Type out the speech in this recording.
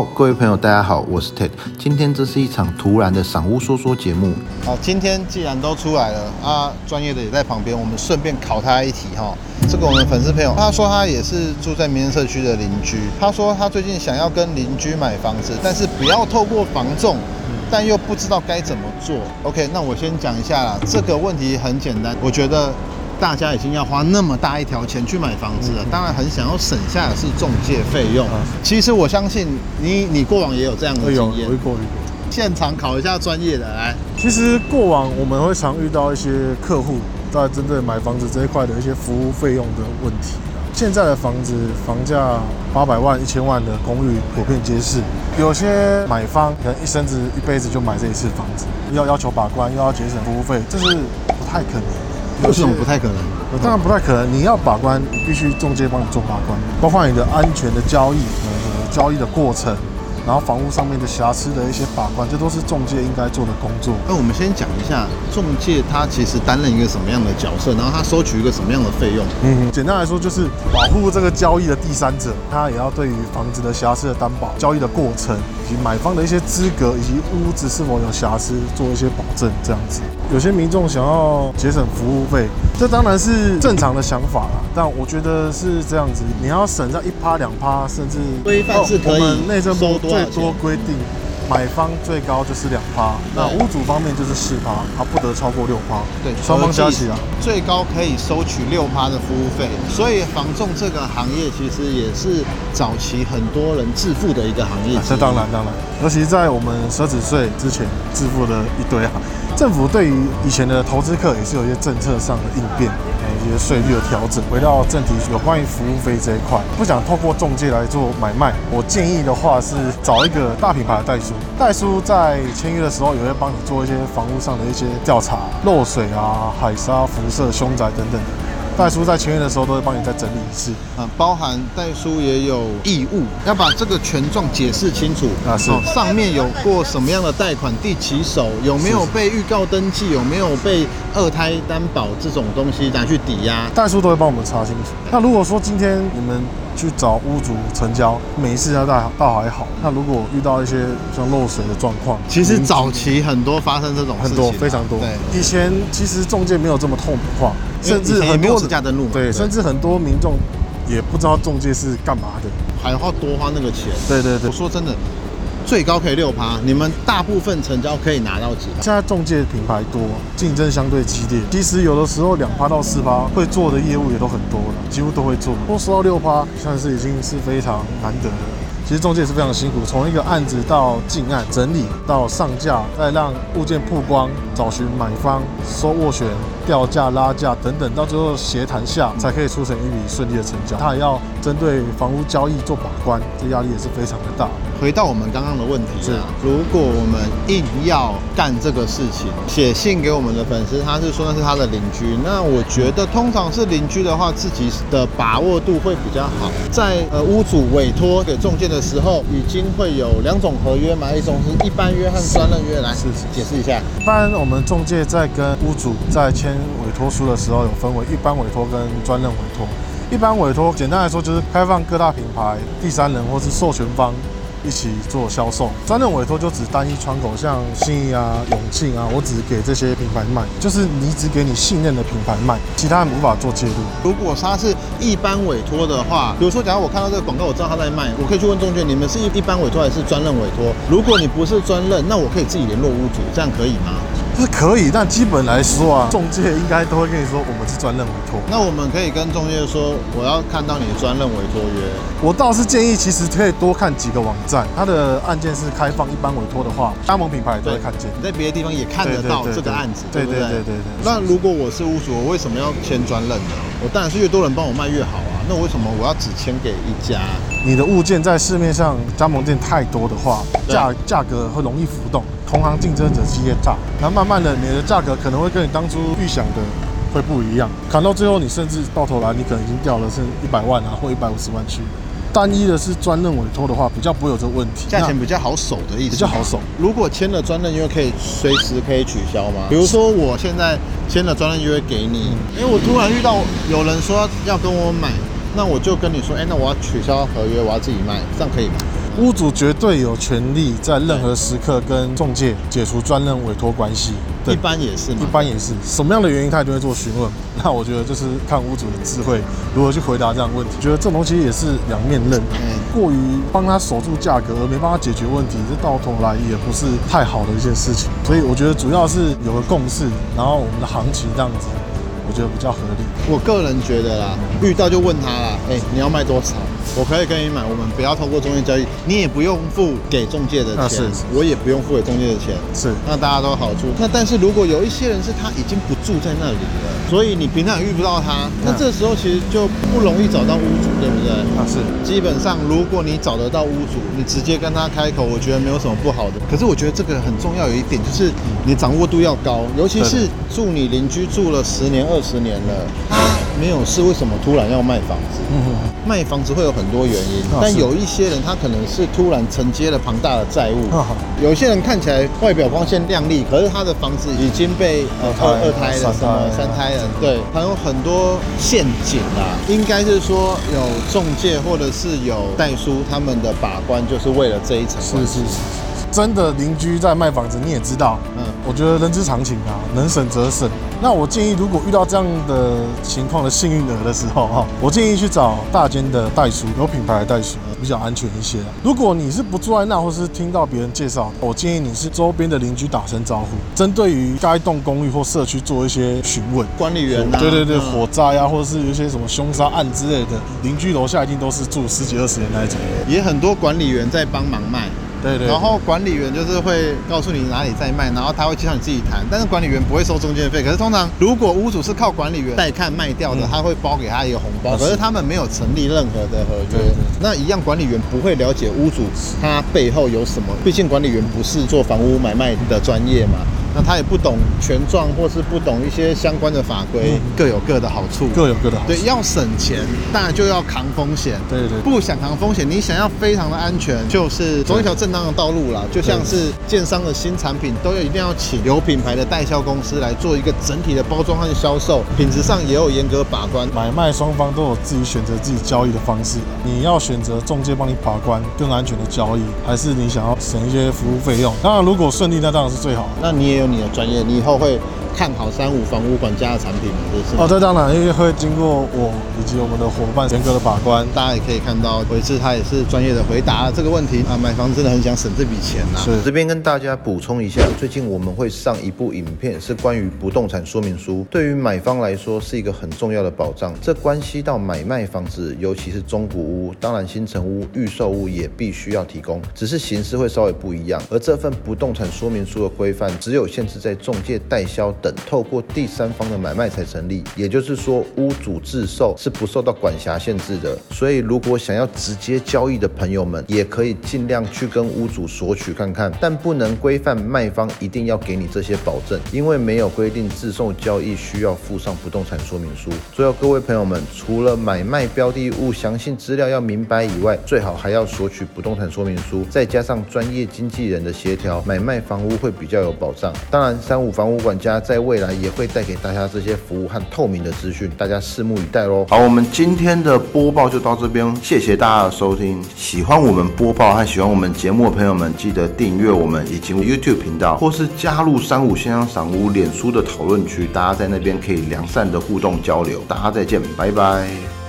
各位朋友，大家好，我是 Ted。今天这是一场突然的赏屋说说节目。好，今天既然都出来了啊，专业的也在旁边，我们顺便考他一题哈。这个我们粉丝朋友，他说他也是住在民生社区的邻居，他说他最近想要跟邻居买房子，但是不要透过房仲，但又不知道该怎么做。OK，那我先讲一下啦，这个问题很简单，我觉得。大家已经要花那么大一条钱去买房子了，当然很想要省下的是中介费用。其实我相信你，你过往也有这样的经验。有过，有过。现场考一下专业的来。其实过往我们会常遇到一些客户在针对买房子这一块的一些服务费用的问题。现在的房子房价八百万、一千万的公寓普遍皆是，有些买方可能一生子一辈子就买这一次房子，要要求把关，又要节省服务费，这是不太可能。不是不太可能？当然不太可能。你要把关，你必须中介帮你做把关，包括你的安全的交易，呃，交易的过程。然后房屋上面的瑕疵的一些把关，这都是中介应该做的工作。那我们先讲一下中介他其实担任一个什么样的角色，然后他收取一个什么样的费用。嗯，简单来说就是保护这个交易的第三者，他也要对于房子的瑕疵的担保、交易的过程以及买方的一些资格以及屋子是否有瑕疵做一些保证。这样子，有些民众想要节省服务费，这当然是正常的想法啦。但我觉得是这样子，你要省在一趴两趴，甚至规范是可以内政部。最多规定，买方最高就是两趴，那屋主方面就是四趴，它不得超过六趴。对，双方加起来最高可以收取六趴的服务费。所以房仲这个行业其实也是早期很多人致富的一个行业。这当然当然，尤其在我们奢侈税之前致富的一堆啊。政府对于以前的投资客也是有一些政策上的应变。有一些税率的调整。回到正题，有关于服务费这一块，不想透过中介来做买卖。我建议的话是找一个大品牌的代书，代书在签约的时候也会帮你做一些房屋上的一些调查，漏水啊、海沙、辐射、凶宅等等的。代书在签约的时候都会帮你再整理一次，啊，包含代书也有义务要把这个权状解释清楚。啊，是。上面有过什么样的贷款、第几手，有没有被预告登记，有没有被二胎担保这种东西拿去抵押，代书都会帮我们查清楚。那如果说今天你们去找屋主成交，每一次要倒倒还好，那如果遇到一些像漏水的状况，其实早期很多发生这种很多非常多，对，以前其实中介没有这么透明化。甚至很多家登录，对，甚至很多民众也不知道中介是干嘛的，还要多花那个钱。对对对，我说真的，最高可以六趴，你们大部分成交可以拿到几？现在中介品牌多，竞争相对激烈，其实有的时候两趴到四趴会做的业务也都很多了，几乎都会做。多收到六趴，算是已经是非常难得的。其实中介是非常辛苦，从一个案子到进案、整理到上架，再让物件曝光、找寻买方、收斡旋、调价、拉价等等，到最后协谈下才可以促成一笔顺利的成交。他还要针对房屋交易做把关，这压力也是非常的大。回到我们刚刚的问题啊，如果我们硬要干这个事情，写信给我们的粉丝，他是说那是他的邻居，那我觉得通常是邻居的话，自己的把握度会比较好。在呃屋主委托给中介的时候，已经会有两种合约嘛，一种是一般约和专任约，来是解释一下。一般我们中介在跟屋主在签委托书的时候，有分为一般委托跟专任委托。一般委托简单来说就是开放各大品牌第三人或是授权方。一起做销售，专任委托就只单一窗口，像信义啊、永庆啊，我只给这些品牌卖，就是你只给你信任的品牌卖，其他人无法做介入。如果他是一般委托的话，比如说，假如我看到这个广告，我知道他在卖，我可以去问中介，你们是一一般委托还是专任委托？如果你不是专任，那我可以自己联络屋主，这样可以吗？是可以，但基本来说啊，中介应该都会跟你说，我们是专任委托。那我们可以跟中介说，我要看到你的专任委托约。我倒是建议，其实可以多看几个网站，它的案件是开放一般委托的话，加盟品牌都会看见。你在别的地方也看得到这个案子，对对对对对。那如果我是屋主，我为什么要签专任呢？我当然是越多人帮我卖越好啊。那为什么我要只签给一家？你的物件在市面上加盟店太多的话，价价格会容易浮动。同行竞争者激烈大，然后慢慢的，你的价格可能会跟你当初预想的会不一样，砍到最后，你甚至到头来，你可能已经掉了是一百万啊，或一百五十万去。单一的是专任委托的话，比较不会有这个问题，价钱比较好守的意思。比较好守。如果签了专任约，可以随时可以取消吗？比如说我现在签了专任约给你，因为我突然遇到有人说要跟我买，那我就跟你说，哎，那我要取消合约，我要自己卖，这样可以吗？屋主绝对有权利在任何时刻跟中介解除专任委托关系。对一般也是，一般也是什么样的原因，他一定会做询问。那我觉得就是看屋主的智慧如何去回答这样的问题。觉得这种东西也是两面刃，嗯过于帮他守住价格而没帮他解决问题，这到头来也不是太好的一件事情。所以我觉得主要是有个共识，然后我们的行情这样子，我觉得比较合理。我个人觉得啦，遇到就问他啦，哎、你要卖多少？我可以跟你买，我们不要通过中介交易，你也不用付给中介的钱，啊是是我也不用付给中介的钱，是那大家都有好处。那但是如果有一些人是他已经不住在那里了，所以你平常也遇不到他，那这时候其实就不容易找到屋主，对不对？啊是。基本上，如果你找得到屋主，你直接跟他开口，我觉得没有什么不好的。可是我觉得这个很重要，有一点就是你掌握度要高，尤其是住你邻居住了十年、二十年了，他没有事，为什么突然要卖房子？嗯卖房子会有很多原因，啊但有一些人他可能是突然承接了庞大的债务。啊有些人看起来外表光鲜亮丽，可是他的房子已经被呃二胎二二胎了，什么三胎了，对，还有很多陷阱啊。应该是说有中介或者是有代书，他们的把关就是为了这一层。是是是，真的邻居在卖房子，你也知道，嗯我觉得人之常情啊，能省则省。那我建议，如果遇到这样的情况的幸运儿的时候哈，我建议去找大间的代书，有品牌的代书，比较安全一些啊。如果你是不住在那，或是听到别人介绍，我建议你是周边的邻居打声招呼，针对于该栋公寓或社区做一些询问。管理员啊，对对对，嗯火灾啊，或者是有一些什么凶杀案之类的，邻居楼下一定都是住十几二十年那一种。也很多管理员在帮忙卖。对对，然后管理员就是会告诉你哪里在卖，然后他会介绍你自己谈，但是管理员不会收中介费。可是通常如果屋主是靠管理员带看卖掉的，嗯他会包给他一个红包，可是他们没有成立任何的合约。那一样管理员不会了解屋主他背后有什么，毕竟管理员不是做房屋买卖的专业嘛。那他也不懂权状，或是不懂一些相关的法规，各有各的好处。各有各的好处。对，要省钱，当然就要扛风险。对对不想扛风险，你想要非常的安全，就是走一条正当的道路啦。就像是建商的新产品，都要一定要请有品牌的代销公司来做一个整体的包装和销售，品质上也有严格把关。买卖双方都有自己选择自己交易的方式，你要选择中介帮你把关更安全的交易，还是你想要省一些服务费用？当然，如果顺利，那当然是最好。那你也有你的专业，你以后会看好三五房屋管家的产品吗？这是哦，这当然，因为会经过我以及我们的伙伴严格的把关。大家也可以看到，回志他也是专业的回答了这个问题啊。买房真的很想省这笔钱呐、是这边跟大家补充一下，最近我们会上一部影片，是关于不动产说明书，对于买方来说是一个很重要的保障。这关系到买卖房子，尤其是中古屋，当然新城屋、预售屋也必须要提供，只是形式会稍微不一样。而这份不动产说明书的规范，只有限制在中介、代销等透过第三方的买卖才成立，也就是说，屋主自售是不受到管辖限制的。所以，如果想要直接交易的朋友们，也可以尽量去跟屋主索取看看，但不能规范卖方一定要给你这些保证，因为没有规定自售交易需要附上不动产说明书。最后，各位朋友们，除了买卖标的物详细资料要明白以外，最好还要索取不动产说明书，再加上专业经纪人的协调，买卖房屋会比较有保障。当然，三五房屋管家在未来也会带给大家这些服务和透明的资讯，大家拭目以待喽。好，我们今天的播报就到这边，谢谢大家的收听。喜欢我们播报和喜欢我们节目的朋友们，记得订阅我们以及 YouTube 频道，或是加入三五先生赏屋脸书的讨论区，大家在那边可以良善的互动交流。大家再见，拜拜。